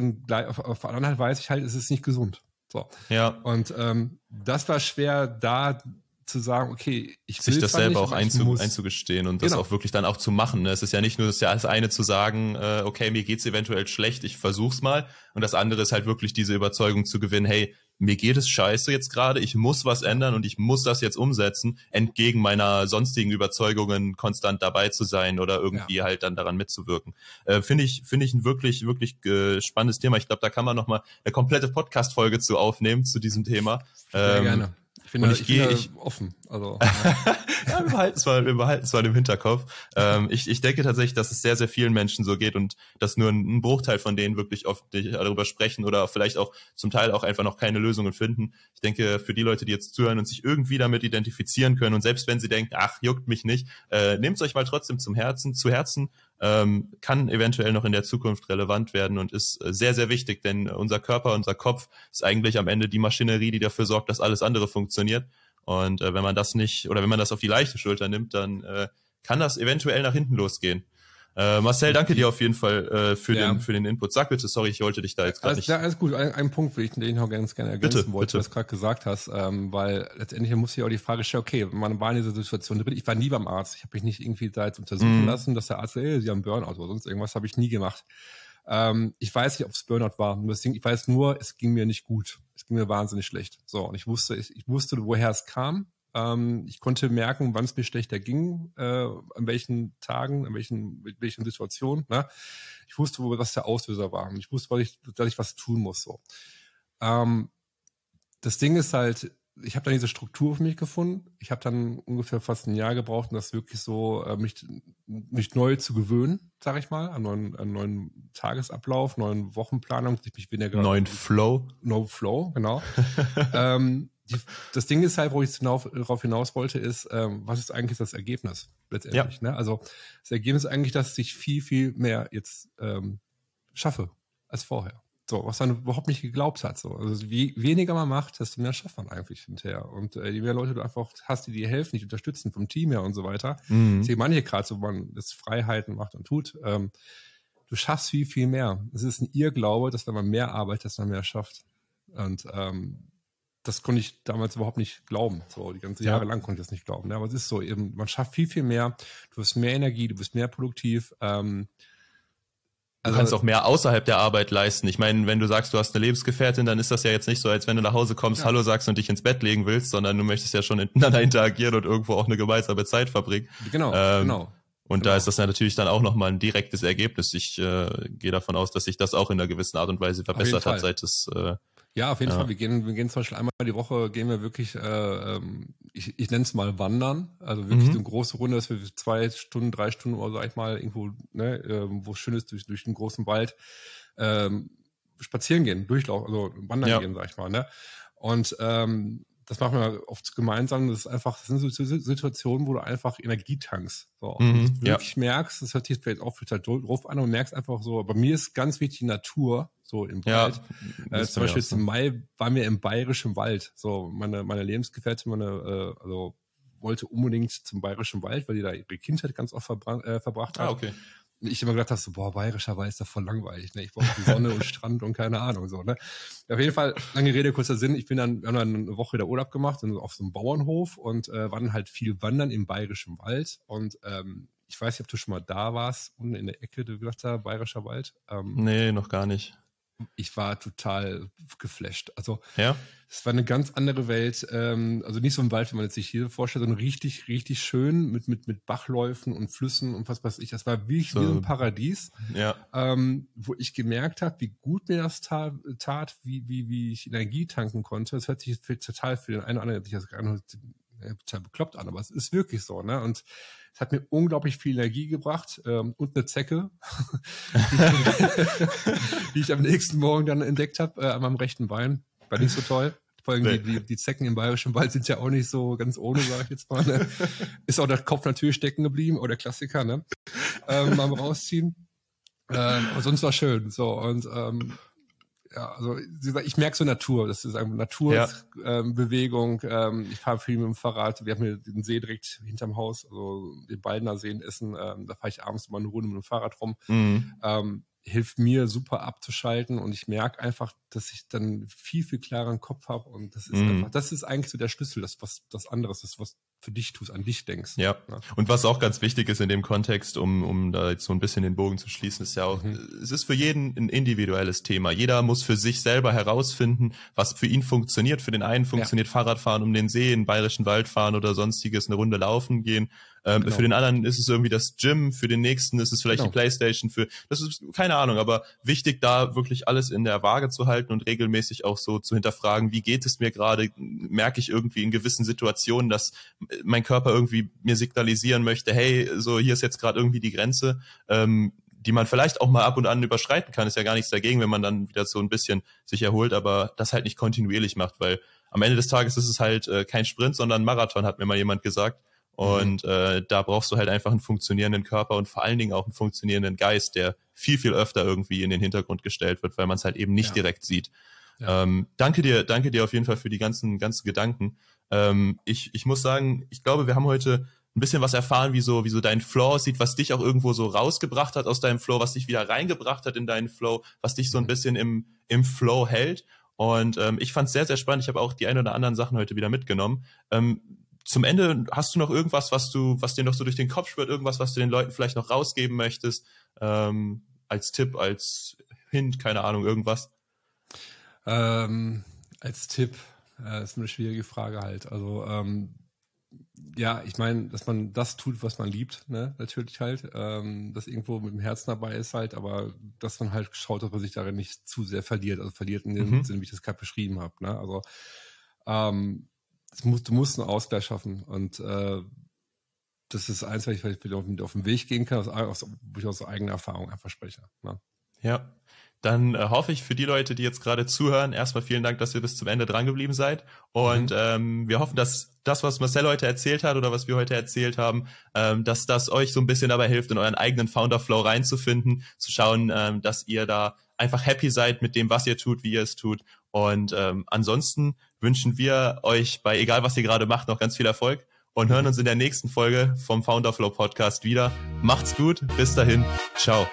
Speaker 2: auf, auf der anderen Seite weiß ich halt, es ist nicht gesund. So.
Speaker 1: Ja.
Speaker 2: Und ähm, das war schwer, da zu sagen, okay, ich
Speaker 1: will sich das selber nicht, auch einzu, einzugestehen und das genau. auch wirklich dann auch zu machen. Ne? Es ist ja nicht nur das, ja das eine zu sagen, äh, okay, mir geht's eventuell schlecht, ich versuch's mal, und das andere ist halt wirklich diese Überzeugung zu gewinnen, hey, mir geht es scheiße jetzt gerade, ich muss was ändern und ich muss das jetzt umsetzen, entgegen meiner sonstigen Überzeugungen konstant dabei zu sein oder irgendwie ja. halt dann daran mitzuwirken. Äh, finde ich, finde ich ein wirklich, wirklich äh, spannendes Thema. Ich glaube, da kann man noch mal eine komplette Podcast-Folge zu aufnehmen zu diesem Thema.
Speaker 2: Sehr ähm, gerne. Ich bin, da, ich, bin ich, offen. Also, <laughs>
Speaker 1: ja, wir behalten es mal, wir behalten es mal im Hinterkopf. Ähm, ich, ich denke tatsächlich, dass es sehr, sehr vielen Menschen so geht und dass nur ein, ein Bruchteil von denen wirklich oft darüber sprechen oder vielleicht auch zum Teil auch einfach noch keine Lösungen finden. Ich denke, für die Leute, die jetzt zuhören und sich irgendwie damit identifizieren können und selbst wenn sie denken, ach, juckt mich nicht, äh, nehmt es euch mal trotzdem zum Herzen, zu Herzen ähm, kann eventuell noch in der Zukunft relevant werden und ist äh, sehr, sehr wichtig, denn unser Körper, unser Kopf ist eigentlich am Ende die Maschinerie, die dafür sorgt, dass alles andere funktioniert. Und äh, wenn man das nicht oder wenn man das auf die leichte Schulter nimmt, dann äh, kann das eventuell nach hinten losgehen. Äh, Marcel, danke dir auf jeden Fall äh, für, ja. den, für den Input. Sag bitte, sorry, ich wollte dich da jetzt gerade nicht.
Speaker 2: Ja, alles gut. Ein, ein Punkt, den ich noch ganz gerne ergänzen bitte, wollte, bitte. was du gerade gesagt hast, ähm, weil letztendlich muss ich auch die Frage stellen, okay, man war in dieser Situation drin, ich war nie beim Arzt, ich habe mich nicht irgendwie da jetzt untersuchen mm. lassen, dass der Arzt, ey, sie haben Burnout oder sonst irgendwas, habe ich nie gemacht. Ähm, ich weiß nicht, ob es Burnout war. Deswegen, ich weiß nur, es ging mir nicht gut. Es ging mir wahnsinnig schlecht. So, und ich wusste, ich, ich wusste, woher es kam. Ähm, ich konnte merken, wann es mir schlechter ging, äh, an welchen Tagen, an welchen, mit welchen Situationen. Ne? Ich wusste, was der Auslöser war. Und ich wusste, dass ich, dass ich was tun muss. So. Ähm, das Ding ist halt, ich habe dann diese Struktur für mich gefunden. Ich habe dann ungefähr fast ein Jahr gebraucht, um das wirklich so äh, mich, mich neu zu gewöhnen, sage ich mal, an neuen, an neuen Tagesablauf, neuen Wochenplanung, ich mich
Speaker 1: weniger neuen Flow,
Speaker 2: no Flow, genau. <laughs> ähm, die, das Ding ist halt, wo ich darauf hinaus wollte, ist, ähm, was ist eigentlich das Ergebnis letztendlich? Ja. Ne? Also das Ergebnis ist eigentlich, dass ich viel, viel mehr jetzt ähm, schaffe als vorher. So, was man überhaupt nicht geglaubt hat. So. Also wie weniger man macht, desto mehr schafft man eigentlich hinterher. Und äh, je mehr Leute du einfach hast, die dir helfen, die unterstützen vom Team her und so weiter. Mhm. Deswegen manche gerade so, man das Freiheiten macht und tut. Ähm, du schaffst viel, viel mehr. Es ist ein Irrglaube, dass wenn man mehr arbeitet, dass man mehr schafft. Und ähm, das konnte ich damals überhaupt nicht glauben. So, die ganze Jahre ja. lang konnte ich das nicht glauben. Ja, aber es ist so, eben, man schafft viel, viel mehr. Du hast mehr Energie, du bist mehr produktiv. Ähm,
Speaker 1: Du also, kannst auch mehr außerhalb der Arbeit leisten. Ich meine, wenn du sagst, du hast eine Lebensgefährtin, dann ist das ja jetzt nicht so, als wenn du nach Hause kommst, ja. Hallo sagst und dich ins Bett legen willst, sondern du möchtest ja schon miteinander <laughs> interagieren und irgendwo auch eine gemeinsame Zeit verbringen.
Speaker 2: Genau, ähm, genau.
Speaker 1: Und
Speaker 2: genau.
Speaker 1: da ist das natürlich dann auch nochmal ein direktes Ergebnis. Ich äh, gehe davon aus, dass sich das auch in einer gewissen Art und Weise verbessert hat, seit es äh,
Speaker 2: ja, auf jeden ja. Fall. Wir gehen, wir gehen zum Beispiel einmal die Woche, gehen wir wirklich, äh, ähm, ich, ich nenne es mal Wandern. Also wirklich mhm. so eine große Runde, dass wir zwei Stunden, drei Stunden oder sag ich mal, irgendwo, ne, äh, wo es schön ist, durch, durch den großen Wald ähm, spazieren gehen, durchlaufen, also wandern ja. gehen, sag ich mal. Ne? Und ähm, das machen wir oft gemeinsam. Das ist einfach, das sind so Situationen, wo du einfach Energie tankst. So, mhm, und du wirklich ja. merkst, das hört sich vielleicht auch wieder doof an und merkst einfach so, bei mir ist ganz wichtig die Natur, so im Wald. Ja, äh, zum Beispiel jetzt im Mai waren wir im bayerischen Wald. So, meine, meine Lebensgefährtin, meine, äh, also wollte unbedingt zum bayerischen Wald, weil die da ihre Kindheit ganz oft verbra äh, verbracht hat. Ah, okay ich immer gedacht habe, so, boah, bayerischer Wald ist doch voll langweilig, ne? Ich brauche die Sonne und <laughs> Strand und keine Ahnung, so, ne? Auf jeden Fall, lange Rede, kurzer Sinn, ich bin dann, wir haben dann eine Woche wieder Urlaub gemacht und auf so einem Bauernhof und äh, waren halt viel wandern im bayerischen Wald und ähm, ich weiß nicht, ob du schon mal da warst, unten in der Ecke, du gesagt hast, bayerischer Wald.
Speaker 1: Ähm, nee, noch gar nicht
Speaker 2: ich war total geflasht. Also
Speaker 1: ja?
Speaker 2: es war eine ganz andere Welt. Ähm, also nicht so ein Wald, wie man jetzt sich hier vorstellt, sondern richtig, richtig schön mit, mit, mit Bachläufen und Flüssen und was weiß ich. Das war wie, so, wie ein Paradies,
Speaker 1: ja.
Speaker 2: ähm, wo ich gemerkt habe, wie gut mir das tat, tat wie, wie, wie ich Energie tanken konnte. Das hört sich total für den einen oder anderen, sich das gerade total bekloppt an, aber es ist wirklich so. Ne? Und es hat mir unglaublich viel Energie gebracht ähm, und eine Zecke, <laughs> die ich am nächsten Morgen dann entdeckt habe äh, an meinem rechten Bein. War nicht so toll. Vor allem nee. die, die, die Zecken im Bayerischen Wald sind ja auch nicht so ganz ohne, sage ich jetzt mal. Ne? Ist auch der Kopf natürlich stecken geblieben, oder Klassiker, ne? Ähm, beim Rausziehen. Ähm, aber sonst war schön. So, und ähm, ja, also ich merke so Natur, das ist einfach Naturbewegung. Ja. Ähm, ähm, ich fahre viel mit dem Fahrrad. Wir haben hier den See direkt hinterm Haus, also den Baldner Seen essen. Ähm, da fahre ich abends mal eine Runde mit dem Fahrrad rum. Mhm. Ähm, hilft mir super abzuschalten und ich merke einfach, dass ich dann viel, viel klareren Kopf habe und das ist mhm. einfach, das ist eigentlich so der Schlüssel, das was das anderes ist, was für dich tust, an dich denkst.
Speaker 1: Ja. ja. Und was auch ganz wichtig ist in dem Kontext, um, um da jetzt so ein bisschen den Bogen zu schließen, ist ja auch, mhm. es ist für jeden ein individuelles Thema. Jeder muss für sich selber herausfinden, was für ihn funktioniert. Für den einen funktioniert ja. Fahrradfahren um den See, in bayerischen Wald fahren oder sonstiges, eine Runde laufen gehen. Ähm, genau. Für den anderen ist es irgendwie das Gym, für den nächsten ist es vielleicht genau. die Playstation, für das ist keine Ahnung, aber wichtig da wirklich alles in der Waage zu halten und regelmäßig auch so zu hinterfragen, wie geht es mir gerade, merke ich irgendwie in gewissen Situationen, dass mein Körper irgendwie mir signalisieren möchte, hey, so hier ist jetzt gerade irgendwie die Grenze. Ähm, die man vielleicht auch mal ab und an überschreiten kann, ist ja gar nichts dagegen, wenn man dann wieder so ein bisschen sich erholt, aber das halt nicht kontinuierlich macht, weil am Ende des Tages ist es halt äh, kein Sprint, sondern Marathon, hat mir mal jemand gesagt. Und mhm. äh, da brauchst du halt einfach einen funktionierenden Körper und vor allen Dingen auch einen funktionierenden Geist, der viel, viel öfter irgendwie in den Hintergrund gestellt wird, weil man es halt eben nicht ja. direkt sieht. Ja. Ähm, danke dir, danke dir auf jeden Fall für die ganzen, ganzen Gedanken. Ähm, ich, ich muss sagen, ich glaube, wir haben heute ein bisschen was erfahren, wie so, wie so dein Flow aussieht, was dich auch irgendwo so rausgebracht hat aus deinem Flow, was dich wieder reingebracht hat in deinen Flow, was dich so ein mhm. bisschen im, im Flow hält. Und ähm, ich fand es sehr, sehr spannend. Ich habe auch die ein oder anderen Sachen heute wieder mitgenommen. Ähm, zum Ende hast du noch irgendwas, was du, was dir noch so durch den Kopf schwirrt, irgendwas, was du den Leuten vielleicht noch rausgeben möchtest, ähm, als Tipp, als Hint, keine Ahnung, irgendwas?
Speaker 2: Ähm, als Tipp, äh, ist eine schwierige Frage halt. Also ähm, ja, ich meine, dass man das tut, was man liebt, ne, natürlich halt, ähm, dass irgendwo mit dem Herzen dabei ist halt, aber dass man halt schaut, dass man sich darin nicht zu sehr verliert, also verliert in dem mhm. Sinne, wie ich das gerade beschrieben habe, ne, also ähm, muss, du musst einen Ausgleich schaffen. Und äh, das ist eins, was ich vielleicht auf, auf den Weg gehen kann, aus, wo ich aus eigener Erfahrung einfach spreche. Ne?
Speaker 1: Ja. Dann äh, hoffe ich für die Leute, die jetzt gerade zuhören, erstmal vielen Dank, dass ihr bis zum Ende dran geblieben seid. Und mhm. ähm, wir hoffen, dass das, was Marcel heute erzählt hat oder was wir heute erzählt haben, ähm, dass das euch so ein bisschen dabei hilft, in euren eigenen Founder Flow reinzufinden, zu schauen, ähm, dass ihr da einfach happy seid mit dem, was ihr tut, wie ihr es tut. Und ähm, ansonsten wünschen wir euch bei egal was ihr gerade macht noch ganz viel Erfolg und hören uns in der nächsten Folge vom Founder Flow Podcast wieder. Macht's gut, bis dahin, ciao.